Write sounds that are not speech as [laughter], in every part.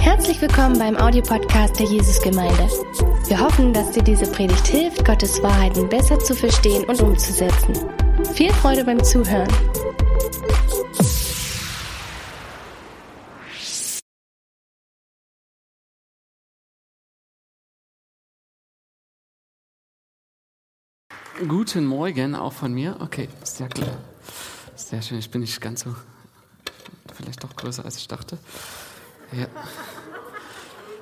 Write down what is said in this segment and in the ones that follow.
Herzlich willkommen beim Audiopodcast der Jesusgemeinde. Wir hoffen, dass dir diese Predigt hilft, Gottes Wahrheiten besser zu verstehen und umzusetzen. Viel Freude beim Zuhören. Guten Morgen auch von mir. Okay, sehr klar. Sehr schön. Ich bin nicht ganz so, vielleicht doch größer als ich dachte. Ja.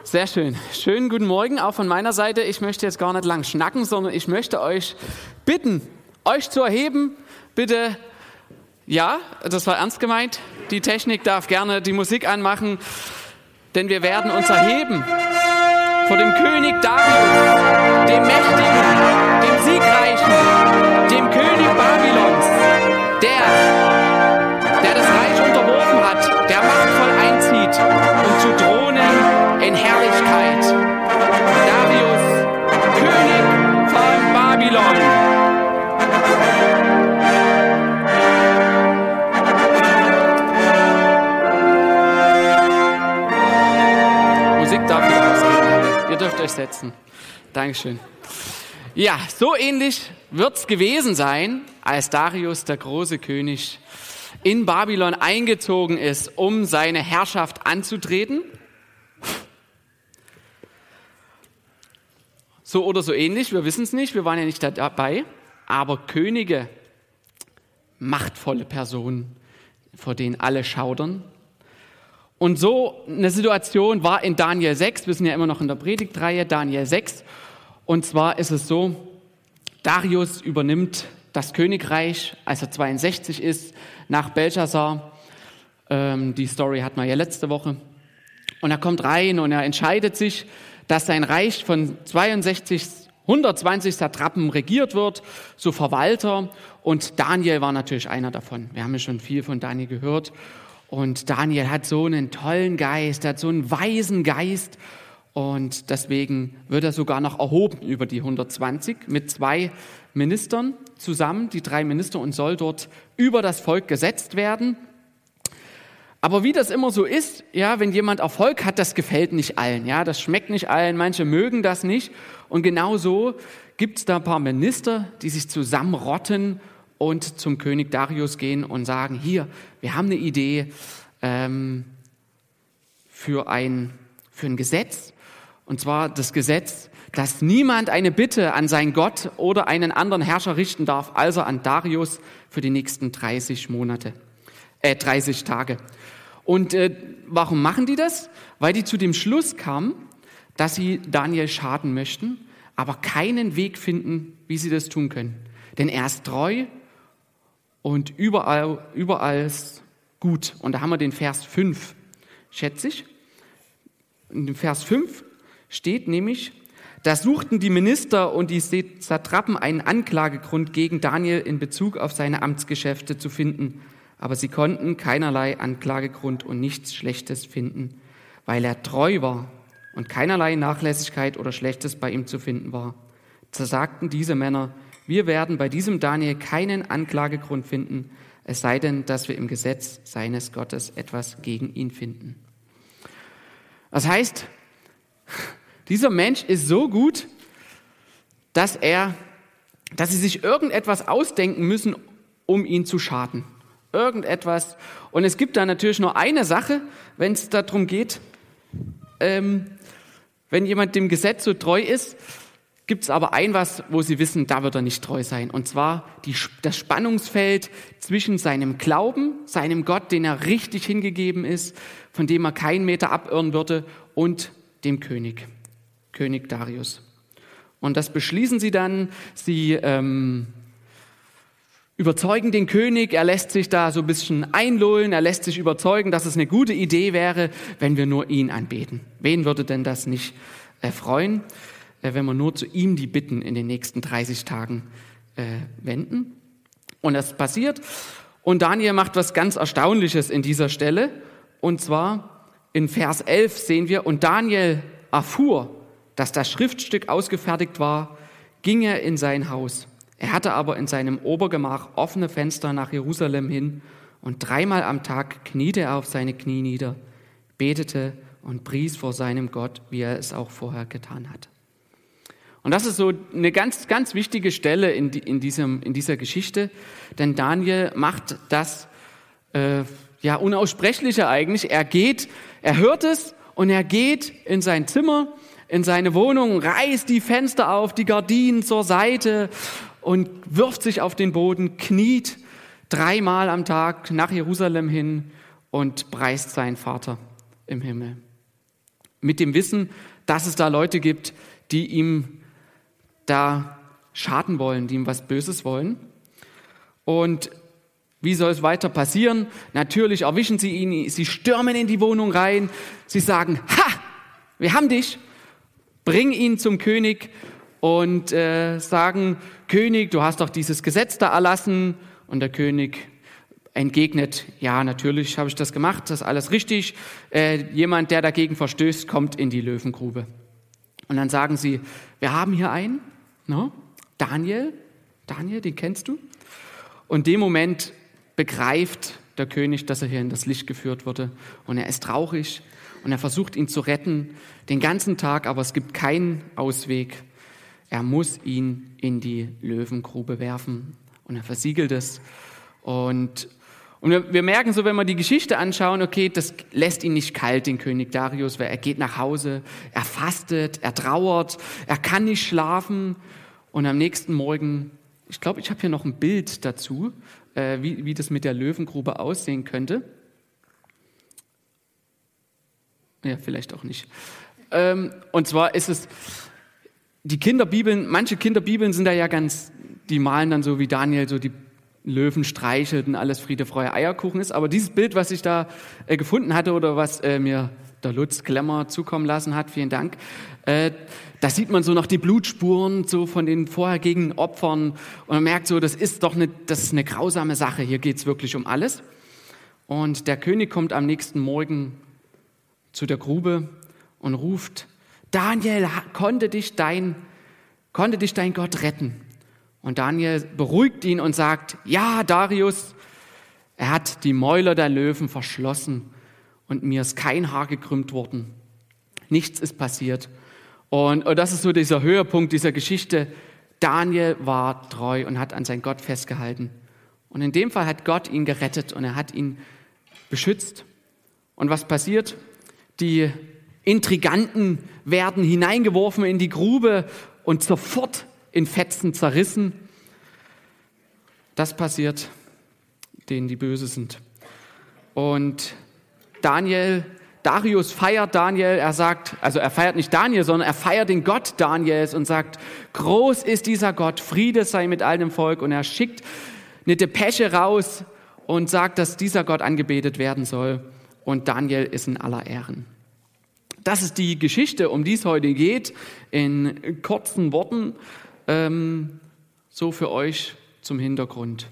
Sehr schön. Schönen guten Morgen auch von meiner Seite. Ich möchte jetzt gar nicht lang schnacken, sondern ich möchte euch bitten, euch zu erheben. Bitte, ja, das war ernst gemeint. Die Technik darf gerne die Musik anmachen, denn wir werden uns erheben vor dem König Darius, dem Mächtigen, dem Siegreichen, setzen. Dankeschön. Ja, so ähnlich wird's gewesen sein, als Darius, der große König, in Babylon eingezogen ist, um seine Herrschaft anzutreten. So oder so ähnlich, wir wissen es nicht, wir waren ja nicht dabei, aber Könige, machtvolle Personen, vor denen alle schaudern. Und so eine Situation war in Daniel 6, wir sind ja immer noch in der Predigtreihe, Daniel 6. Und zwar ist es so, Darius übernimmt das Königreich, als er 62 ist, nach Belshazzar. Ähm, die Story hatten wir ja letzte Woche. Und er kommt rein und er entscheidet sich, dass sein Reich von 62, 120 Satrapen regiert wird, so Verwalter. Und Daniel war natürlich einer davon. Wir haben ja schon viel von Daniel gehört. Und Daniel hat so einen tollen Geist, hat so einen weisen Geist. Und deswegen wird er sogar noch erhoben über die 120 mit zwei Ministern zusammen, die drei Minister, und soll dort über das Volk gesetzt werden. Aber wie das immer so ist, ja, wenn jemand Erfolg hat, das gefällt nicht allen, ja, das schmeckt nicht allen, manche mögen das nicht. Und genau so gibt es da ein paar Minister, die sich zusammenrotten und zum König Darius gehen und sagen, hier, wir haben eine Idee ähm, für, ein, für ein Gesetz, und zwar das Gesetz, dass niemand eine Bitte an seinen Gott oder einen anderen Herrscher richten darf, also an Darius für die nächsten 30 Monate, äh, 30 Tage. Und äh, warum machen die das? Weil die zu dem Schluss kamen, dass sie Daniel schaden möchten, aber keinen Weg finden, wie sie das tun können. Denn er ist treu und überall, überall ist gut. Und da haben wir den Vers 5, schätze ich. In dem Vers 5 steht nämlich, da suchten die Minister und die Satrapen einen Anklagegrund gegen Daniel in Bezug auf seine Amtsgeschäfte zu finden, aber sie konnten keinerlei Anklagegrund und nichts Schlechtes finden, weil er treu war und keinerlei Nachlässigkeit oder Schlechtes bei ihm zu finden war. Da sagten diese Männer, wir werden bei diesem Daniel keinen Anklagegrund finden, es sei denn, dass wir im Gesetz seines Gottes etwas gegen ihn finden. Das heißt, [laughs] dieser Mensch ist so gut, dass er, dass sie sich irgendetwas ausdenken müssen, um ihn zu schaden. Irgendetwas. Und es gibt da natürlich nur eine Sache, wenn es darum geht, ähm, wenn jemand dem Gesetz so treu ist, gibt es aber ein was, wo sie wissen, da wird er nicht treu sein. Und zwar die, das Spannungsfeld zwischen seinem Glauben, seinem Gott, den er richtig hingegeben ist, von dem er keinen Meter abirren würde, und dem König, König Darius. Und das beschließen sie dann. Sie ähm, überzeugen den König. Er lässt sich da so ein bisschen einlullen. Er lässt sich überzeugen, dass es eine gute Idee wäre, wenn wir nur ihn anbeten. Wen würde denn das nicht erfreuen, äh, wenn wir nur zu ihm die Bitten in den nächsten 30 Tagen äh, wenden? Und das passiert. Und Daniel macht was ganz Erstaunliches in dieser Stelle. Und zwar in Vers 11 sehen wir, und Daniel erfuhr, dass das Schriftstück ausgefertigt war, ging er in sein Haus. Er hatte aber in seinem Obergemach offene Fenster nach Jerusalem hin und dreimal am Tag kniete er auf seine Knie nieder, betete und pries vor seinem Gott, wie er es auch vorher getan hat. Und das ist so eine ganz, ganz wichtige Stelle in, in, diesem, in dieser Geschichte, denn Daniel macht das äh, ja unaussprechliche eigentlich. Er geht, er hört es und er geht in sein Zimmer, in seine Wohnung, reißt die Fenster auf, die Gardinen zur Seite und wirft sich auf den Boden, kniet dreimal am Tag nach Jerusalem hin und preist seinen Vater im Himmel. Mit dem Wissen, dass es da Leute gibt, die ihm da schaden wollen, die ihm was Böses wollen. Und wie soll es weiter passieren? Natürlich erwischen sie ihn, sie stürmen in die Wohnung rein, sie sagen, ha, wir haben dich, bring ihn zum König und äh, sagen, König, du hast doch dieses Gesetz da erlassen. Und der König entgegnet, ja, natürlich habe ich das gemacht, das ist alles richtig. Äh, jemand, der dagegen verstößt, kommt in die Löwengrube. Und dann sagen sie, wir haben hier einen, no? Daniel, Daniel, den kennst du? Und in dem Moment begreift der König, dass er hier in das Licht geführt wurde. Und er ist traurig und er versucht ihn zu retten, den ganzen Tag, aber es gibt keinen Ausweg. Er muss ihn in die Löwengrube werfen. Und er versiegelt es. Und, und wir, wir merken so, wenn wir die Geschichte anschauen, okay, das lässt ihn nicht kalt, den König Darius, weil er geht nach Hause, er fastet, er trauert, er kann nicht schlafen. Und am nächsten Morgen, ich glaube, ich habe hier noch ein Bild dazu, äh, wie, wie das mit der Löwengrube aussehen könnte. Ja, vielleicht auch nicht. Ähm, und zwar ist es, die Kinderbibeln, manche Kinderbibeln sind da ja ganz, die malen dann so wie Daniel so die Löwen streichelt und alles Friede, Freude, Eierkuchen ist. Aber dieses Bild, was ich da äh, gefunden hatte oder was äh, mir der Lutz Klemmer zukommen lassen hat, vielen Dank, äh, da sieht man so noch die Blutspuren so von den vorhergehenden Opfern und man merkt so, das ist doch eine, das ist eine grausame Sache. Hier geht es wirklich um alles. Und der König kommt am nächsten Morgen zu der Grube und ruft, Daniel, konnte dich dein, konnte dich dein Gott retten? Und Daniel beruhigt ihn und sagt, ja, Darius, er hat die Mäuler der Löwen verschlossen und mir ist kein Haar gekrümmt worden. Nichts ist passiert. Und, und das ist so dieser Höhepunkt dieser Geschichte. Daniel war treu und hat an sein Gott festgehalten. Und in dem Fall hat Gott ihn gerettet und er hat ihn beschützt. Und was passiert? Die Intriganten werden hineingeworfen in die Grube und sofort in Fetzen zerrissen. Das passiert denen, die böse sind. Und Daniel, Darius feiert Daniel, er sagt, also er feiert nicht Daniel, sondern er feiert den Gott Daniels und sagt, groß ist dieser Gott, Friede sei mit all dem Volk. Und er schickt eine Depesche raus und sagt, dass dieser Gott angebetet werden soll. Und Daniel ist in aller Ehren. Das ist die Geschichte, um die es heute geht, in kurzen Worten, ähm, so für euch zum Hintergrund.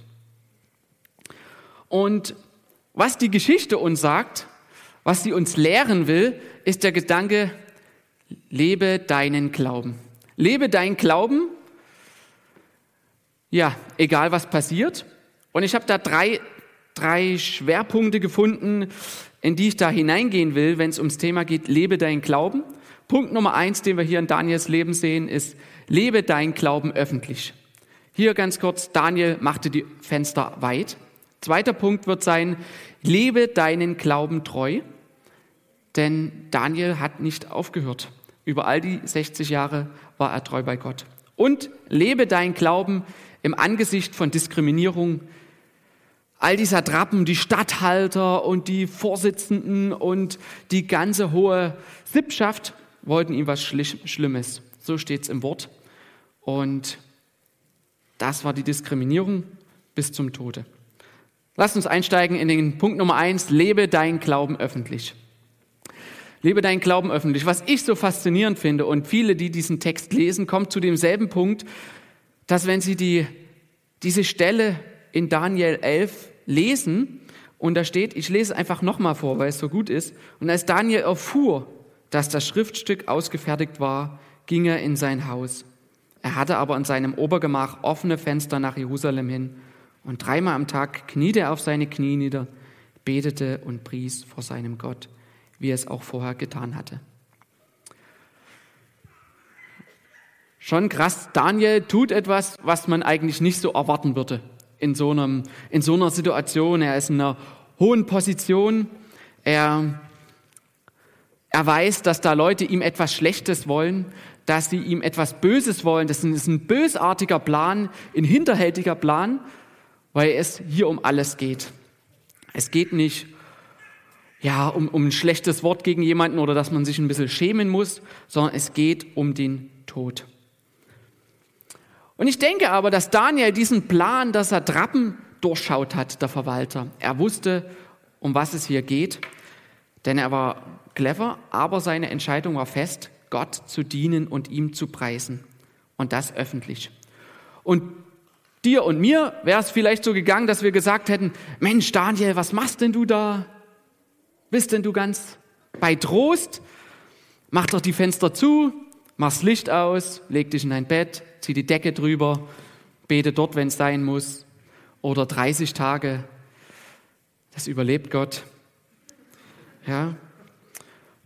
Und was die Geschichte uns sagt, was sie uns lehren will, ist der Gedanke, lebe deinen Glauben. Lebe deinen Glauben, ja, egal was passiert. Und ich habe da drei, drei Schwerpunkte gefunden, in die ich da hineingehen will, wenn es ums Thema geht, lebe deinen Glauben. Punkt Nummer eins, den wir hier in Daniels Leben sehen, ist, lebe deinen Glauben öffentlich. Hier ganz kurz, Daniel machte die Fenster weit. Zweiter Punkt wird sein, lebe deinen Glauben treu, denn Daniel hat nicht aufgehört. Über all die 60 Jahre war er treu bei Gott. Und lebe deinen Glauben im Angesicht von Diskriminierung, all dieser Trappen, die Statthalter und die Vorsitzenden und die ganze hohe Sippschaft wollten ihm was Schlimmes. So steht es im Wort. Und das war die Diskriminierung bis zum Tode. Lass uns einsteigen in den Punkt Nummer eins. Lebe dein Glauben öffentlich. Lebe deinen Glauben öffentlich. Was ich so faszinierend finde und viele, die diesen Text lesen, kommen zu demselben Punkt, dass wenn sie die, diese Stelle in Daniel 11 lesen und da steht, ich lese einfach nochmal vor, weil es so gut ist. Und als Daniel erfuhr, dass das Schriftstück ausgefertigt war, ging er in sein Haus. Er hatte aber in seinem Obergemach offene Fenster nach Jerusalem hin und dreimal am Tag kniete er auf seine Knie nieder, betete und pries vor seinem Gott, wie er es auch vorher getan hatte. Schon krass, Daniel tut etwas, was man eigentlich nicht so erwarten würde in so, einem, in so einer Situation. Er ist in einer hohen Position. Er, er weiß, dass da Leute ihm etwas Schlechtes wollen, dass sie ihm etwas Böses wollen. Das ist ein bösartiger Plan, ein hinterhältiger Plan, weil es hier um alles geht. Es geht nicht ja, um, um ein schlechtes Wort gegen jemanden oder dass man sich ein bisschen schämen muss, sondern es geht um den Tod. Und ich denke aber, dass Daniel diesen Plan, dass er Trappen durchschaut hat, der Verwalter. Er wusste, um was es hier geht, denn er war clever, aber seine Entscheidung war fest, Gott zu dienen und ihm zu preisen. Und das öffentlich. Und dir und mir wäre es vielleicht so gegangen, dass wir gesagt hätten, Mensch Daniel, was machst denn du da? Bist denn du ganz bei Trost? Mach doch die Fenster zu, mach's Licht aus, leg dich in dein Bett, zieh die Decke drüber, bete dort, wenn es sein muss. Oder 30 Tage, das überlebt Gott. Ja.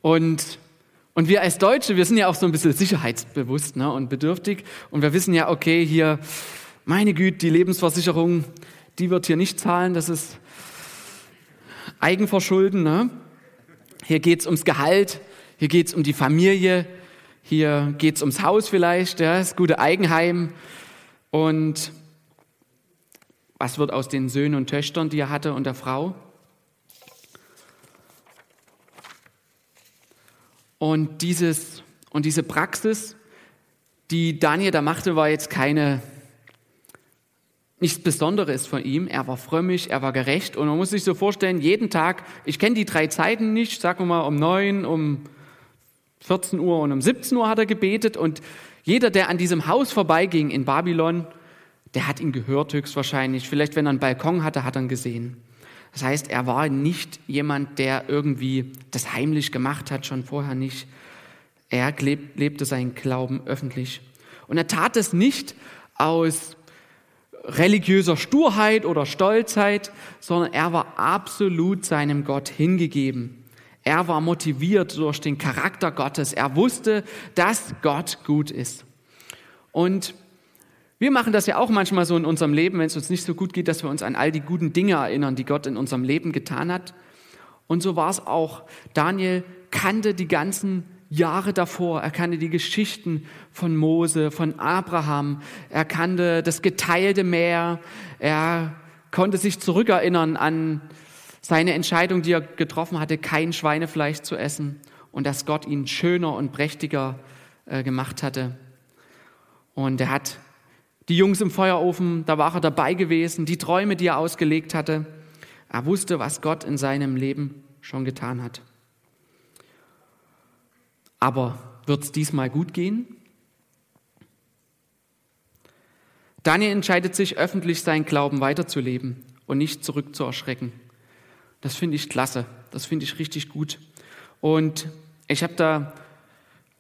Und, und wir als Deutsche, wir sind ja auch so ein bisschen sicherheitsbewusst ne, und bedürftig. Und wir wissen ja, okay, hier, meine Güte, die Lebensversicherung, die wird hier nicht zahlen, das ist Eigenverschulden. Ne? Hier geht es ums Gehalt, hier geht es um die Familie, hier geht es ums Haus vielleicht, ja, das gute Eigenheim. Und was wird aus den Söhnen und Töchtern, die er hatte und der Frau? Und, dieses, und diese Praxis, die Daniel da machte, war jetzt keine, nichts Besonderes von ihm. Er war frömmig, er war gerecht und man muss sich so vorstellen, jeden Tag, ich kenne die drei Zeiten nicht, sagen wir mal um neun, um 14 Uhr und um 17 Uhr hat er gebetet und jeder, der an diesem Haus vorbeiging in Babylon, der hat ihn gehört höchstwahrscheinlich. Vielleicht, wenn er einen Balkon hatte, hat er ihn gesehen. Das heißt, er war nicht jemand, der irgendwie das heimlich gemacht hat, schon vorher nicht. Er lebte seinen Glauben öffentlich. Und er tat es nicht aus religiöser Sturheit oder Stolzheit, sondern er war absolut seinem Gott hingegeben. Er war motiviert durch den Charakter Gottes. Er wusste, dass Gott gut ist. Und wir machen das ja auch manchmal so in unserem Leben, wenn es uns nicht so gut geht, dass wir uns an all die guten Dinge erinnern, die Gott in unserem Leben getan hat. Und so war es auch. Daniel kannte die ganzen Jahre davor. Er kannte die Geschichten von Mose, von Abraham. Er kannte das geteilte Meer. Er konnte sich zurückerinnern an seine Entscheidung, die er getroffen hatte, kein Schweinefleisch zu essen und dass Gott ihn schöner und prächtiger äh, gemacht hatte. Und er hat die Jungs im Feuerofen, da war er dabei gewesen, die Träume, die er ausgelegt hatte. Er wusste, was Gott in seinem Leben schon getan hat. Aber wird es diesmal gut gehen? Daniel entscheidet sich öffentlich, seinen Glauben weiterzuleben und nicht zurückzuerschrecken. Das finde ich klasse. Das finde ich richtig gut. Und ich habe da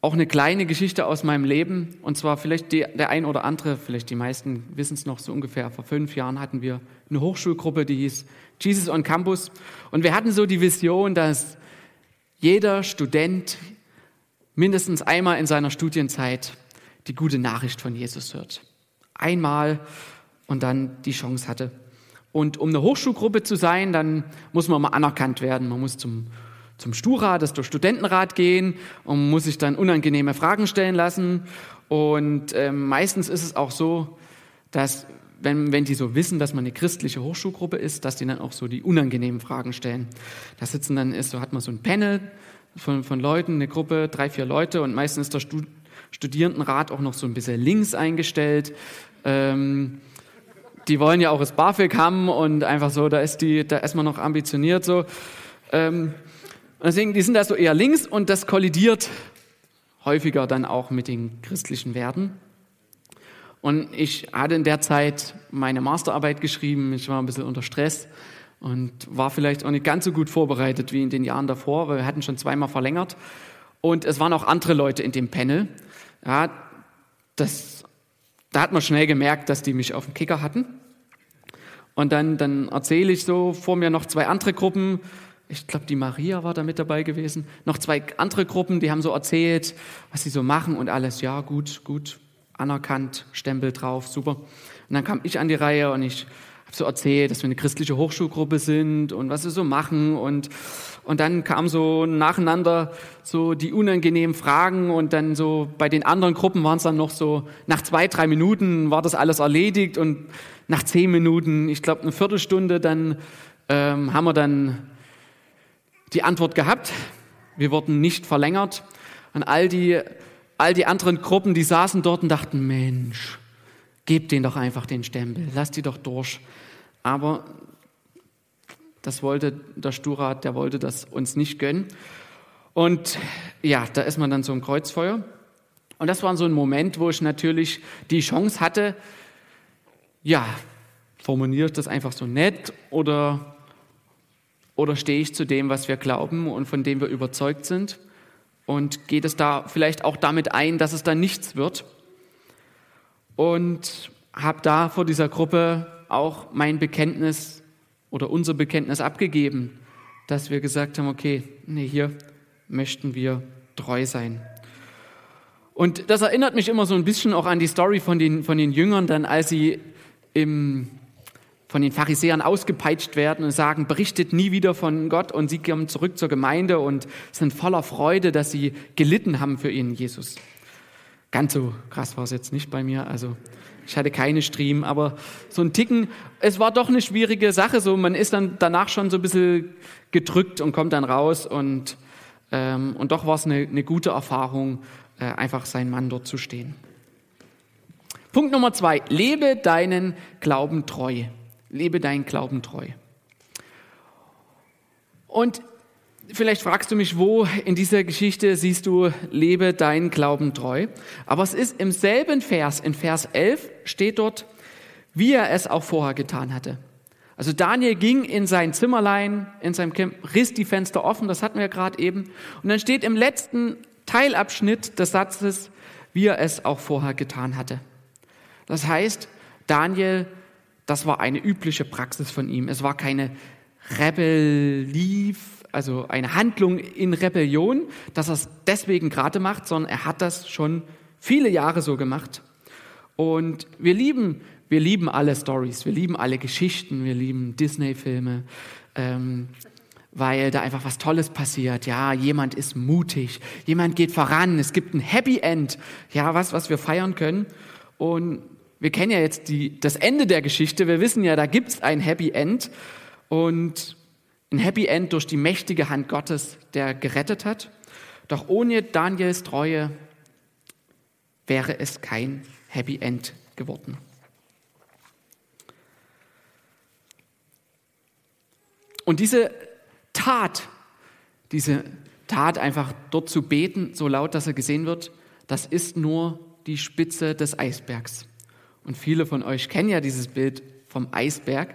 auch eine kleine Geschichte aus meinem Leben. Und zwar vielleicht die, der ein oder andere, vielleicht die meisten wissen es noch so ungefähr. Vor fünf Jahren hatten wir eine Hochschulgruppe, die hieß Jesus on Campus. Und wir hatten so die Vision, dass jeder Student mindestens einmal in seiner Studienzeit die gute Nachricht von Jesus hört. Einmal und dann die Chance hatte. Und um eine Hochschulgruppe zu sein, dann muss man mal anerkannt werden. Man muss zum, zum Sturat, das der Studentenrat gehen und muss sich dann unangenehme Fragen stellen lassen. Und äh, meistens ist es auch so, dass wenn, wenn die so wissen, dass man eine christliche Hochschulgruppe ist, dass die dann auch so die unangenehmen Fragen stellen. Da sitzen dann, ist, so hat man so ein Panel von, von Leuten, eine Gruppe, drei, vier Leute und meistens ist der Stud Studierendenrat auch noch so ein bisschen links eingestellt. Ähm, die wollen ja auch das BAföG haben und einfach so, da ist die, da ist man noch ambitioniert so. Ähm, deswegen, die sind da so eher links und das kollidiert häufiger dann auch mit den christlichen Werten. Und ich hatte in der Zeit meine Masterarbeit geschrieben, ich war ein bisschen unter Stress und war vielleicht auch nicht ganz so gut vorbereitet wie in den Jahren davor, weil wir hatten schon zweimal verlängert. Und es waren auch andere Leute in dem Panel. Ja, das da hat man schnell gemerkt, dass die mich auf dem Kicker hatten. Und dann, dann erzähle ich so vor mir noch zwei andere Gruppen, Ich glaube, die Maria war da mit dabei gewesen. Noch zwei andere Gruppen, die haben so erzählt, was sie so machen und alles. Ja, gut, gut, anerkannt, Stempel drauf, super. Und dann kam ich an die Reihe und ich habe so erzählt, dass wir eine christliche Hochschulgruppe sind und was wir so machen und und dann kam so nacheinander so die unangenehmen Fragen und dann so bei den anderen Gruppen waren es dann noch so nach zwei drei Minuten war das alles erledigt und nach zehn Minuten, ich glaube eine Viertelstunde, dann ähm, haben wir dann die Antwort gehabt. Wir wurden nicht verlängert. Und all die, all die anderen Gruppen, die saßen dort und dachten, Mensch, gebt denen doch einfach den Stempel, lasst die doch durch. Aber das wollte der Sturat, der wollte das uns nicht gönnen. Und ja, da ist man dann so im Kreuzfeuer. Und das war so ein Moment, wo ich natürlich die Chance hatte, ja, formuliere ich das einfach so nett oder oder stehe ich zu dem, was wir glauben und von dem wir überzeugt sind? Und geht es da vielleicht auch damit ein, dass es dann nichts wird? Und habe da vor dieser Gruppe auch mein Bekenntnis oder unser Bekenntnis abgegeben, dass wir gesagt haben, okay, nee, hier möchten wir treu sein. Und das erinnert mich immer so ein bisschen auch an die Story von den, von den Jüngern, dann als sie im von den Pharisäern ausgepeitscht werden und sagen, berichtet nie wieder von Gott und sie kommen zurück zur Gemeinde und sind voller Freude, dass sie gelitten haben für ihren Jesus. Ganz so krass war es jetzt nicht bei mir, also ich hatte keine Stream, aber so ein Ticken, es war doch eine schwierige Sache, so man ist dann danach schon so ein bisschen gedrückt und kommt dann raus und, ähm, und doch war es eine, eine gute Erfahrung, äh, einfach sein Mann dort zu stehen. Punkt Nummer zwei, lebe deinen Glauben treu. Lebe deinen Glauben treu. Und vielleicht fragst du mich, wo in dieser Geschichte siehst du, lebe deinen Glauben treu. Aber es ist im selben Vers, in Vers 11 steht dort, wie er es auch vorher getan hatte. Also Daniel ging in sein Zimmerlein, in seinem Camp, riss die Fenster offen, das hatten wir gerade eben. Und dann steht im letzten Teilabschnitt des Satzes, wie er es auch vorher getan hatte. Das heißt, Daniel das war eine übliche Praxis von ihm. Es war keine Rebelliv, also eine Handlung in Rebellion, dass er es deswegen gerade macht, sondern er hat das schon viele Jahre so gemacht. Und wir lieben, wir lieben alle Stories, wir lieben alle Geschichten, wir lieben Disney-Filme, ähm, weil da einfach was Tolles passiert. Ja, jemand ist mutig, jemand geht voran, es gibt ein Happy End, ja, was, was wir feiern können. Und wir kennen ja jetzt die, das Ende der Geschichte. Wir wissen ja, da gibt es ein Happy End und ein Happy End durch die mächtige Hand Gottes, der gerettet hat. Doch ohne Daniels Treue wäre es kein Happy End geworden. Und diese Tat, diese Tat einfach dort zu beten, so laut, dass er gesehen wird, das ist nur die Spitze des Eisbergs. Und viele von euch kennen ja dieses Bild vom Eisberg.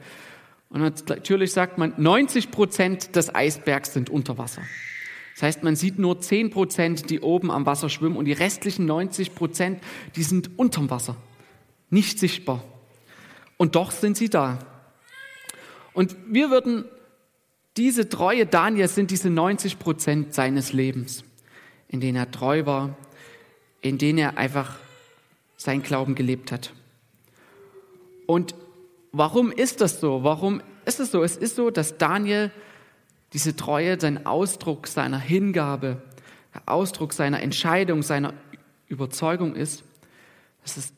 Und natürlich sagt man, 90 Prozent des Eisbergs sind unter Wasser. Das heißt, man sieht nur 10 Prozent, die oben am Wasser schwimmen und die restlichen 90 Prozent, die sind unterm Wasser, nicht sichtbar. Und doch sind sie da. Und wir würden, diese treue Daniel sind diese 90 Prozent seines Lebens, in denen er treu war, in denen er einfach sein Glauben gelebt hat. Und warum ist das so? Warum ist es so? Es ist so, dass Daniel diese Treue sein Ausdruck seiner Hingabe, der Ausdruck seiner Entscheidung, seiner Überzeugung ist. Das ist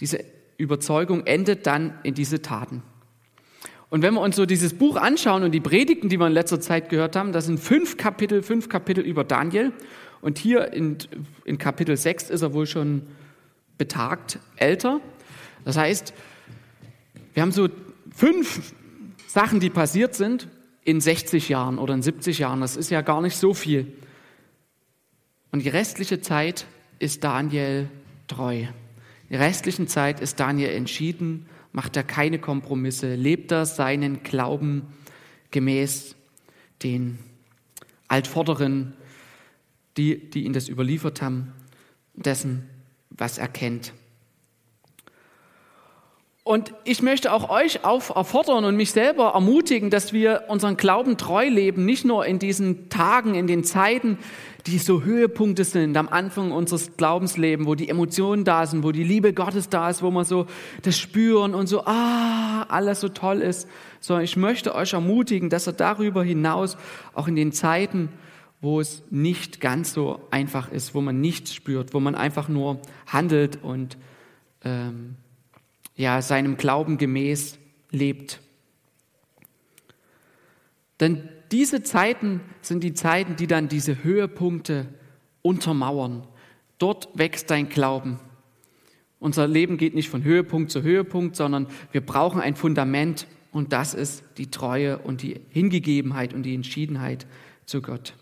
diese Überzeugung endet dann in diese Taten. Und wenn wir uns so dieses Buch anschauen und die Predigten, die wir in letzter Zeit gehört haben, das sind fünf Kapitel, fünf Kapitel über Daniel. Und hier in, in Kapitel 6 ist er wohl schon betagt älter. Das heißt, wir haben so fünf Sachen, die passiert sind in 60 Jahren oder in 70 Jahren. Das ist ja gar nicht so viel. Und die restliche Zeit ist Daniel treu. Die restlichen Zeit ist Daniel entschieden, macht er keine Kompromisse, lebt er seinen Glauben gemäß den Altvorderen, die, die ihn das überliefert haben, dessen, was er kennt. Und ich möchte auch euch auffordern und mich selber ermutigen, dass wir unseren Glauben treu leben, nicht nur in diesen Tagen, in den Zeiten, die so Höhepunkte sind am Anfang unseres Glaubenslebens, wo die Emotionen da sind, wo die Liebe Gottes da ist, wo wir so das spüren und so, ah, alles so toll ist, sondern ich möchte euch ermutigen, dass er darüber hinaus auch in den Zeiten, wo es nicht ganz so einfach ist, wo man nichts spürt, wo man einfach nur handelt und ähm, ja, seinem Glauben gemäß lebt. Denn diese Zeiten sind die Zeiten, die dann diese Höhepunkte untermauern. Dort wächst dein Glauben. Unser Leben geht nicht von Höhepunkt zu Höhepunkt, sondern wir brauchen ein Fundament und das ist die Treue und die Hingegebenheit und die Entschiedenheit zu Gott.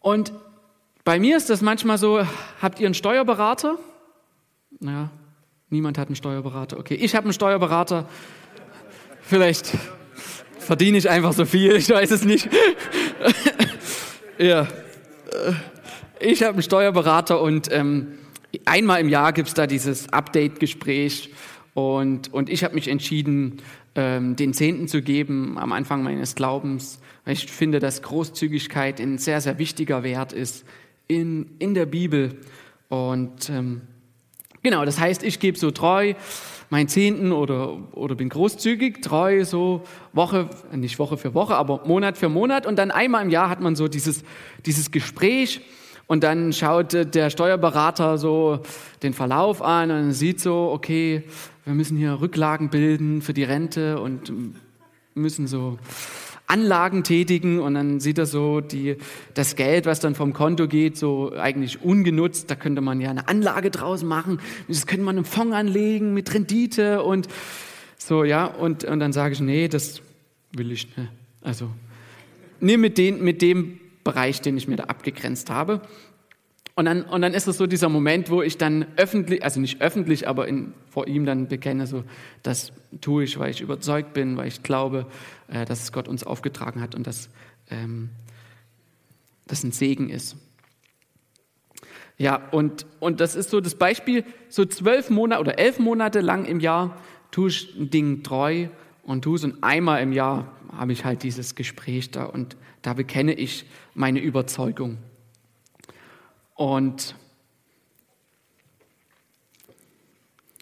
Und bei mir ist das manchmal so, habt ihr einen Steuerberater? Naja, Niemand hat einen Steuerberater. Okay, ich habe einen Steuerberater. Vielleicht verdiene ich einfach so viel, ich weiß es nicht. [laughs] ja, ich habe einen Steuerberater und ähm, einmal im Jahr gibt es da dieses Update-Gespräch und, und ich habe mich entschieden, ähm, den Zehnten zu geben am Anfang meines Glaubens, weil ich finde, dass Großzügigkeit ein sehr, sehr wichtiger Wert ist in, in der Bibel. Und ähm, Genau, das heißt, ich gebe so treu meinen Zehnten oder, oder bin großzügig, treu so Woche, nicht Woche für Woche, aber Monat für Monat. Und dann einmal im Jahr hat man so dieses, dieses Gespräch und dann schaut der Steuerberater so den Verlauf an und sieht so, okay, wir müssen hier Rücklagen bilden für die Rente und müssen so Anlagen tätigen und dann sieht er so die, das Geld, was dann vom Konto geht, so eigentlich ungenutzt. Da könnte man ja eine Anlage draus machen. Das könnte man einen Fonds anlegen mit Rendite und so, ja. Und, und dann sage ich, nee, das will ich nicht. Also, nee, mit, den, mit dem Bereich, den ich mir da abgegrenzt habe. Und dann, und dann ist es so dieser Moment, wo ich dann öffentlich, also nicht öffentlich, aber in, vor ihm dann bekenne, so, das tue ich, weil ich überzeugt bin, weil ich glaube, äh, dass es Gott uns aufgetragen hat und dass ähm, das ein Segen ist. Ja, und, und das ist so das Beispiel, so zwölf Monate oder elf Monate lang im Jahr tue ich ein Ding treu und tue es und einmal im Jahr habe ich halt dieses Gespräch da und da bekenne ich meine Überzeugung. Und,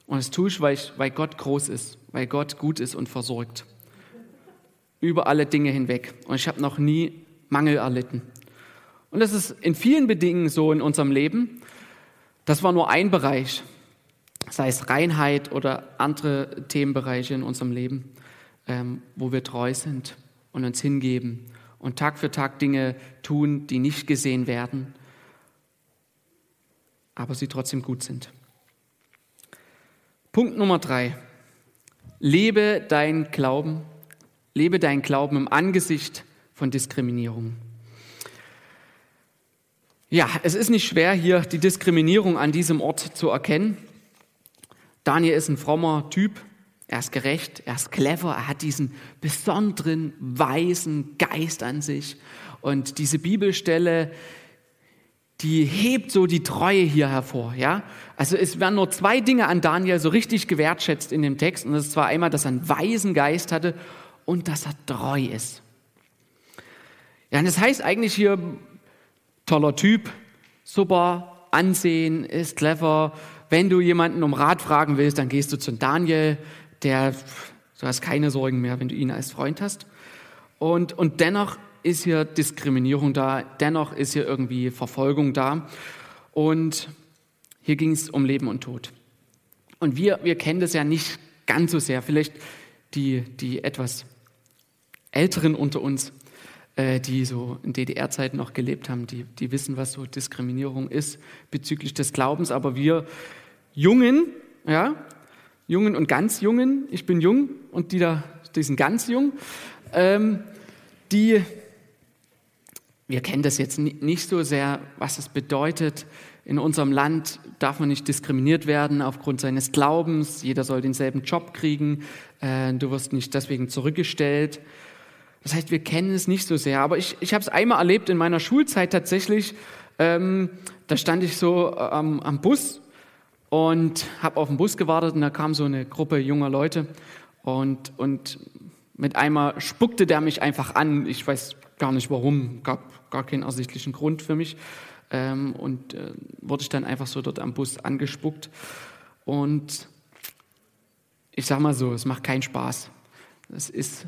und das tue ich weil, ich, weil Gott groß ist, weil Gott gut ist und versorgt. Über alle Dinge hinweg. Und ich habe noch nie Mangel erlitten. Und das ist in vielen Bedingungen so in unserem Leben. Das war nur ein Bereich, sei es Reinheit oder andere Themenbereiche in unserem Leben, ähm, wo wir treu sind und uns hingeben und Tag für Tag Dinge tun, die nicht gesehen werden aber sie trotzdem gut sind. Punkt Nummer drei. Lebe dein Glauben, lebe dein Glauben im Angesicht von Diskriminierung. Ja, es ist nicht schwer, hier die Diskriminierung an diesem Ort zu erkennen. Daniel ist ein frommer Typ, er ist gerecht, er ist clever, er hat diesen besonderen, weisen Geist an sich. Und diese Bibelstelle die hebt so die Treue hier hervor, ja. Also es werden nur zwei Dinge an Daniel so richtig gewertschätzt in dem Text. Und das ist zwar einmal, dass er einen weisen Geist hatte und dass er treu ist. Ja, und das heißt eigentlich hier, toller Typ, super, Ansehen, ist clever. Wenn du jemanden um Rat fragen willst, dann gehst du zu Daniel, der, du hast keine Sorgen mehr, wenn du ihn als Freund hast. Und, und dennoch ist hier Diskriminierung da, dennoch ist hier irgendwie Verfolgung da. Und hier ging es um Leben und Tod. Und wir, wir kennen das ja nicht ganz so sehr. Vielleicht die, die etwas Älteren unter uns, äh, die so in DDR-Zeiten noch gelebt haben, die, die wissen, was so Diskriminierung ist bezüglich des Glaubens. Aber wir Jungen, ja, Jungen und ganz Jungen, ich bin jung und die da, die sind ganz jung, ähm, die wir kennen das jetzt nicht so sehr, was es bedeutet. In unserem Land darf man nicht diskriminiert werden aufgrund seines Glaubens. Jeder soll denselben Job kriegen. Äh, du wirst nicht deswegen zurückgestellt. Das heißt, wir kennen es nicht so sehr. Aber ich, ich habe es einmal erlebt in meiner Schulzeit tatsächlich. Ähm, da stand ich so am, am Bus und habe auf den Bus gewartet und da kam so eine Gruppe junger Leute und, und mit einmal spuckte der mich einfach an. Ich weiß gar nicht warum, gab gar keinen ersichtlichen Grund für mich. Ähm, und äh, wurde ich dann einfach so dort am Bus angespuckt. Und ich sag mal so, es macht keinen Spaß. Das ist,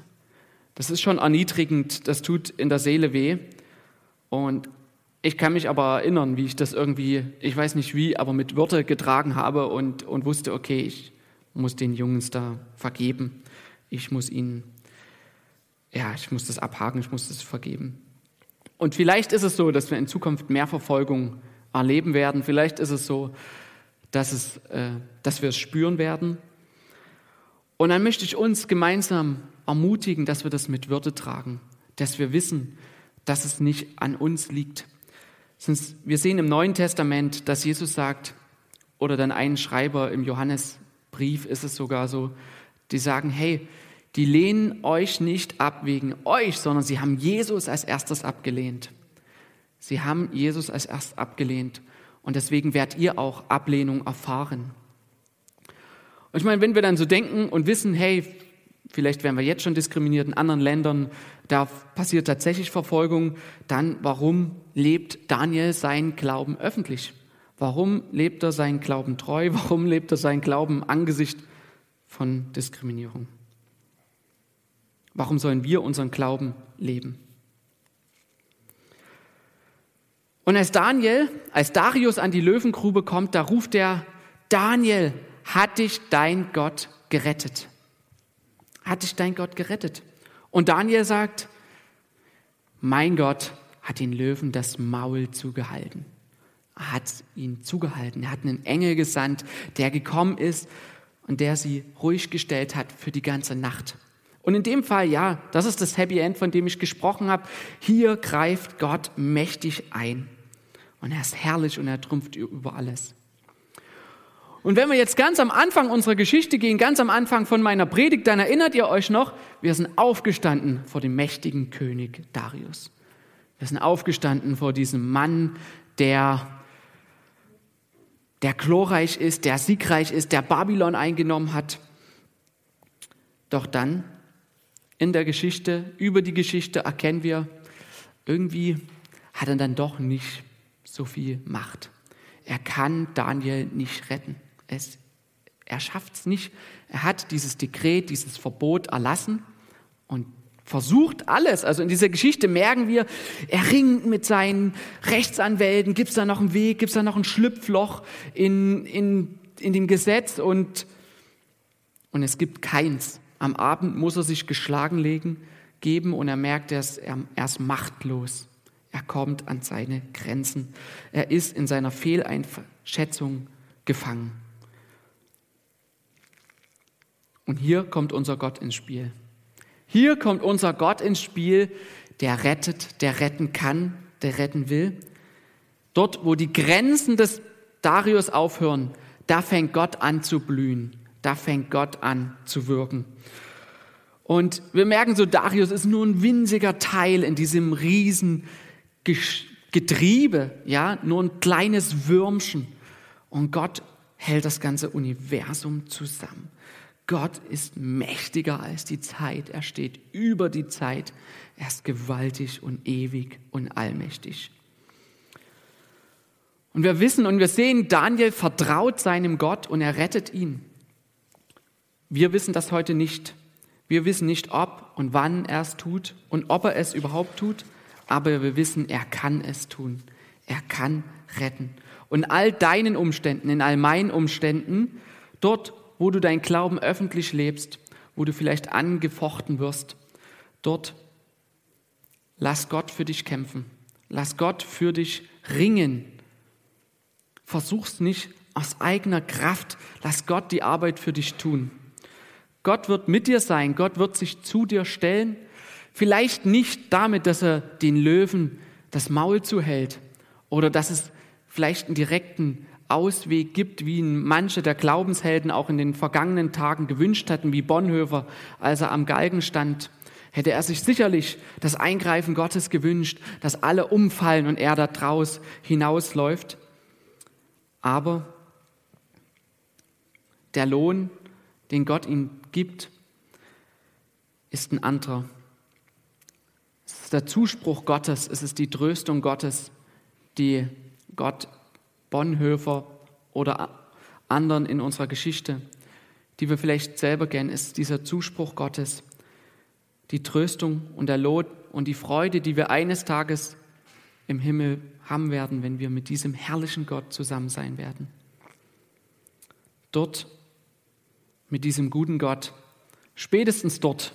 das ist schon erniedrigend, das tut in der Seele weh. Und ich kann mich aber erinnern, wie ich das irgendwie, ich weiß nicht wie, aber mit Würde getragen habe und, und wusste, okay, ich muss den Jungs da vergeben. Ich muss ihnen, ja, ich muss das abhaken, ich muss das vergeben. Und vielleicht ist es so, dass wir in Zukunft mehr Verfolgung erleben werden. Vielleicht ist es so, dass, es, äh, dass wir es spüren werden. Und dann möchte ich uns gemeinsam ermutigen, dass wir das mit Würde tragen, dass wir wissen, dass es nicht an uns liegt, wir sehen im Neuen Testament, dass Jesus sagt, oder dann ein Schreiber im Johannesbrief ist es sogar so, die sagen, hey, die lehnen euch nicht ab wegen euch, sondern sie haben Jesus als erstes abgelehnt. Sie haben Jesus als erstes abgelehnt und deswegen werdet ihr auch Ablehnung erfahren. Und ich meine, wenn wir dann so denken und wissen, hey, vielleicht werden wir jetzt schon diskriminiert in anderen Ländern, da passiert tatsächlich Verfolgung, dann warum lebt Daniel seinen Glauben öffentlich? Warum lebt er seinen Glauben treu? Warum lebt er seinen Glauben angesichts von Diskriminierung? Warum sollen wir unseren Glauben leben? Und als Daniel, als Darius an die Löwengrube kommt, da ruft er, Daniel, hat dich dein Gott gerettet? Hat dich dein Gott gerettet? Und Daniel sagt, mein Gott hat den Löwen das Maul zugehalten. Er hat ihn zugehalten. Er hat einen Engel gesandt, der gekommen ist und der sie ruhig gestellt hat für die ganze Nacht. Und in dem Fall, ja, das ist das Happy End, von dem ich gesprochen habe. Hier greift Gott mächtig ein. Und er ist herrlich und er trumpft über alles. Und wenn wir jetzt ganz am Anfang unserer Geschichte gehen, ganz am Anfang von meiner Predigt, dann erinnert ihr euch noch, wir sind aufgestanden vor dem mächtigen König Darius. Wir sind aufgestanden vor diesem Mann, der, der glorreich ist, der siegreich ist, der Babylon eingenommen hat. Doch dann in der Geschichte, über die Geschichte erkennen wir, irgendwie hat er dann doch nicht so viel Macht. Er kann Daniel nicht retten. Es, er schafft es nicht. Er hat dieses Dekret, dieses Verbot erlassen und versucht alles. Also in dieser Geschichte merken wir, er ringt mit seinen Rechtsanwälten. Gibt es da noch einen Weg? Gibt es da noch ein Schlüpfloch in, in, in dem Gesetz? Und, und es gibt keins. Am Abend muss er sich geschlagen legen, geben und er merkt, er ist, er, er ist machtlos. Er kommt an seine Grenzen. Er ist in seiner Fehleinschätzung gefangen. Und hier kommt unser Gott ins Spiel. Hier kommt unser Gott ins Spiel, der rettet, der retten kann, der retten will. Dort, wo die Grenzen des Darius aufhören, da fängt Gott an zu blühen. Da fängt Gott an zu wirken. Und wir merken so, Darius ist nur ein winziger Teil in diesem riesen Getriebe, ja, nur ein kleines Würmchen. Und Gott hält das ganze Universum zusammen. Gott ist mächtiger als die Zeit. Er steht über die Zeit. Er ist gewaltig und ewig und allmächtig. Und wir wissen und wir sehen, Daniel vertraut seinem Gott und er rettet ihn. Wir wissen das heute nicht. Wir wissen nicht, ob und wann er es tut und ob er es überhaupt tut, aber wir wissen, er kann es tun. Er kann retten. Und all deinen Umständen, in all meinen Umständen, dort, wo du dein Glauben öffentlich lebst, wo du vielleicht angefochten wirst, dort lass Gott für dich kämpfen. Lass Gott für dich ringen. Versuch's nicht aus eigener Kraft. Lass Gott die Arbeit für dich tun. Gott wird mit dir sein. Gott wird sich zu dir stellen. Vielleicht nicht damit, dass er den Löwen das Maul zuhält oder dass es vielleicht einen direkten Ausweg gibt, wie ihn manche der Glaubenshelden auch in den vergangenen Tagen gewünscht hatten, wie Bonhoeffer, als er am Galgen stand, hätte er sich sicherlich das Eingreifen Gottes gewünscht, dass alle umfallen und er da draus hinausläuft. Aber Der Lohn, den Gott ihm gibt, ist ein anderer. Es ist der Zuspruch Gottes, es ist die Tröstung Gottes, die Gott Bonhoeffer oder anderen in unserer Geschichte, die wir vielleicht selber kennen, ist dieser Zuspruch Gottes, die Tröstung und der Lohn und die Freude, die wir eines Tages im Himmel haben werden, wenn wir mit diesem herrlichen Gott zusammen sein werden. Dort, mit diesem guten Gott, spätestens dort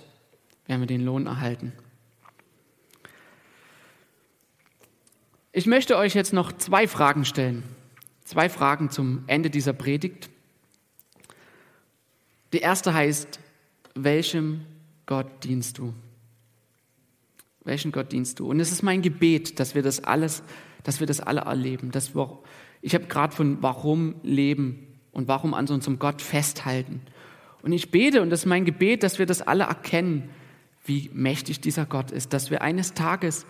werden wir den Lohn erhalten. Ich möchte euch jetzt noch zwei Fragen stellen. Zwei Fragen zum Ende dieser Predigt. Die erste heißt, welchem Gott dienst du? Welchen Gott dienst du? Und es ist mein Gebet, dass wir das alles, dass wir das alle erleben. Dass wir, ich habe gerade von warum leben und warum an unserem Gott festhalten. Und ich bete und das ist mein Gebet, dass wir das alle erkennen, wie mächtig dieser Gott ist, dass wir eines Tages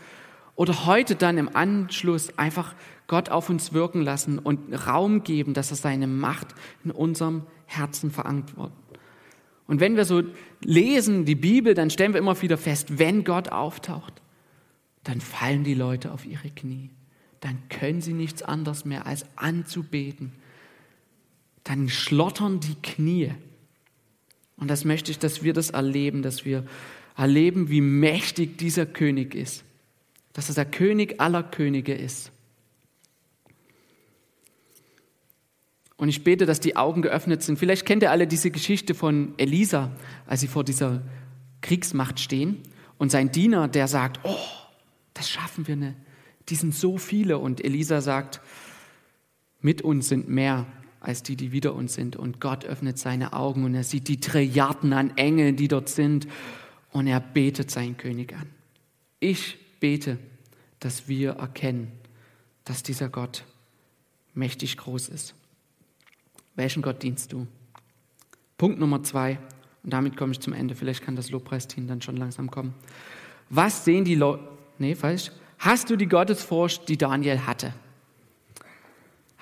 oder heute dann im Anschluss einfach Gott auf uns wirken lassen und Raum geben, dass er seine Macht in unserem Herzen verankert. Und wenn wir so lesen die Bibel, dann stellen wir immer wieder fest, wenn Gott auftaucht, dann fallen die Leute auf ihre Knie. Dann können sie nichts anderes mehr als anzubeten. Dann schlottern die Knie. Und das möchte ich, dass wir das erleben, dass wir erleben, wie mächtig dieser König ist. Dass er der König aller Könige ist. Und ich bete, dass die Augen geöffnet sind. Vielleicht kennt ihr alle diese Geschichte von Elisa, als sie vor dieser Kriegsmacht stehen. Und sein Diener, der sagt, oh, das schaffen wir nicht. Die sind so viele. Und Elisa sagt, mit uns sind mehr als die, die wider uns sind. Und Gott öffnet seine Augen und er sieht die Trilliarden an Engeln, die dort sind. Und er betet seinen König an. Ich bete, dass wir erkennen, dass dieser Gott mächtig groß ist. Welchen Gott dienst du? Punkt Nummer zwei, und damit komme ich zum Ende. Vielleicht kann das Lobpreisteam dann schon langsam kommen. Was sehen die Leute? Nee, falsch. Hast du die Gottesfurcht, die Daniel hatte?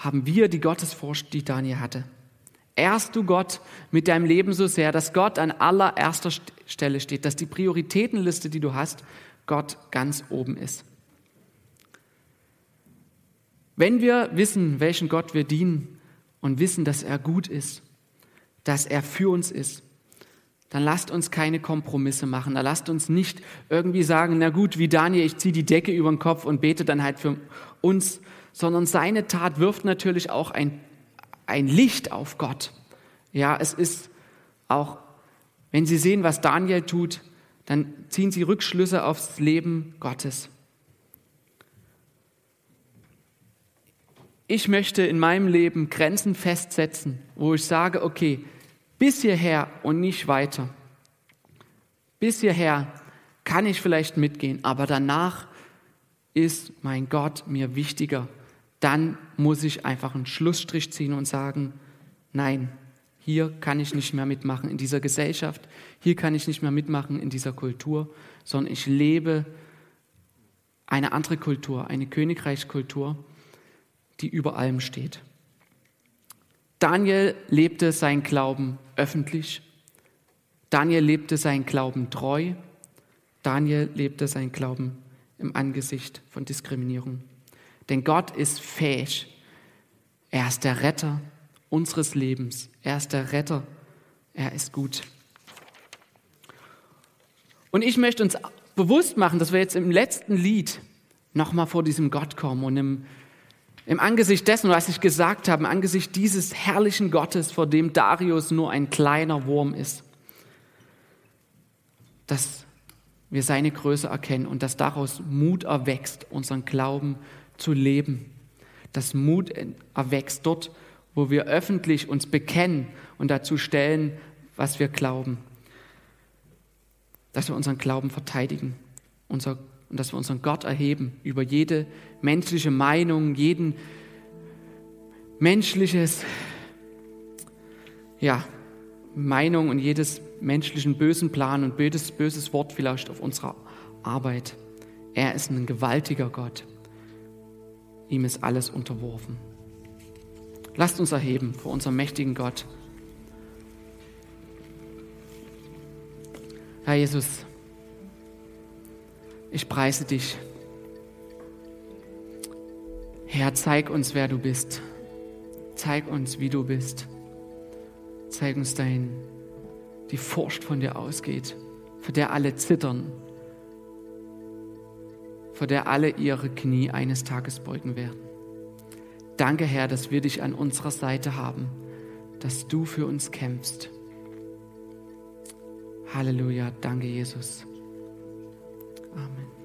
Haben wir die Gottesfurcht, die Daniel hatte? Ehrst du Gott mit deinem Leben so sehr, dass Gott an allererster Stelle steht, dass die Prioritätenliste, die du hast, Gott ganz oben ist? Wenn wir wissen, welchen Gott wir dienen, und wissen, dass er gut ist, dass er für uns ist, dann lasst uns keine Kompromisse machen. Da lasst uns nicht irgendwie sagen, na gut, wie Daniel, ich ziehe die Decke über den Kopf und bete dann halt für uns, sondern seine Tat wirft natürlich auch ein, ein Licht auf Gott. Ja, es ist auch, wenn Sie sehen, was Daniel tut, dann ziehen Sie Rückschlüsse aufs Leben Gottes. ich möchte in meinem Leben Grenzen festsetzen, wo ich sage, okay, bis hierher und nicht weiter. Bis hierher kann ich vielleicht mitgehen, aber danach ist mein Gott mir wichtiger. Dann muss ich einfach einen Schlussstrich ziehen und sagen, nein, hier kann ich nicht mehr mitmachen in dieser Gesellschaft, hier kann ich nicht mehr mitmachen in dieser Kultur, sondern ich lebe eine andere Kultur, eine Königreichskultur die über allem steht. Daniel lebte sein Glauben öffentlich. Daniel lebte sein Glauben treu. Daniel lebte sein Glauben im Angesicht von Diskriminierung. Denn Gott ist fähig. Er ist der Retter unseres Lebens. Er ist der Retter. Er ist gut. Und ich möchte uns bewusst machen, dass wir jetzt im letzten Lied nochmal vor diesem Gott kommen und im im Angesicht dessen, was ich gesagt habe, im Angesicht dieses herrlichen Gottes, vor dem Darius nur ein kleiner Wurm ist, dass wir seine Größe erkennen und dass daraus Mut erwächst, unseren Glauben zu leben. Dass Mut erwächst dort, wo wir öffentlich uns bekennen und dazu stellen, was wir glauben. Dass wir unseren Glauben verteidigen, unser und dass wir unseren Gott erheben über jede menschliche Meinung, jeden menschliches, ja, Meinung und jedes menschlichen bösen Plan und böses, böses Wort vielleicht auf unserer Arbeit. Er ist ein gewaltiger Gott. Ihm ist alles unterworfen. Lasst uns erheben vor unserem mächtigen Gott. Herr Jesus, ich preise dich. Herr, zeig uns, wer du bist. Zeig uns, wie du bist. Zeig uns dein, die Furcht von dir ausgeht, für der alle zittern vor der alle ihre Knie eines Tages beugen werden. Danke, Herr, dass wir dich an unserer Seite haben, dass du für uns kämpfst. Halleluja, danke Jesus. Amen.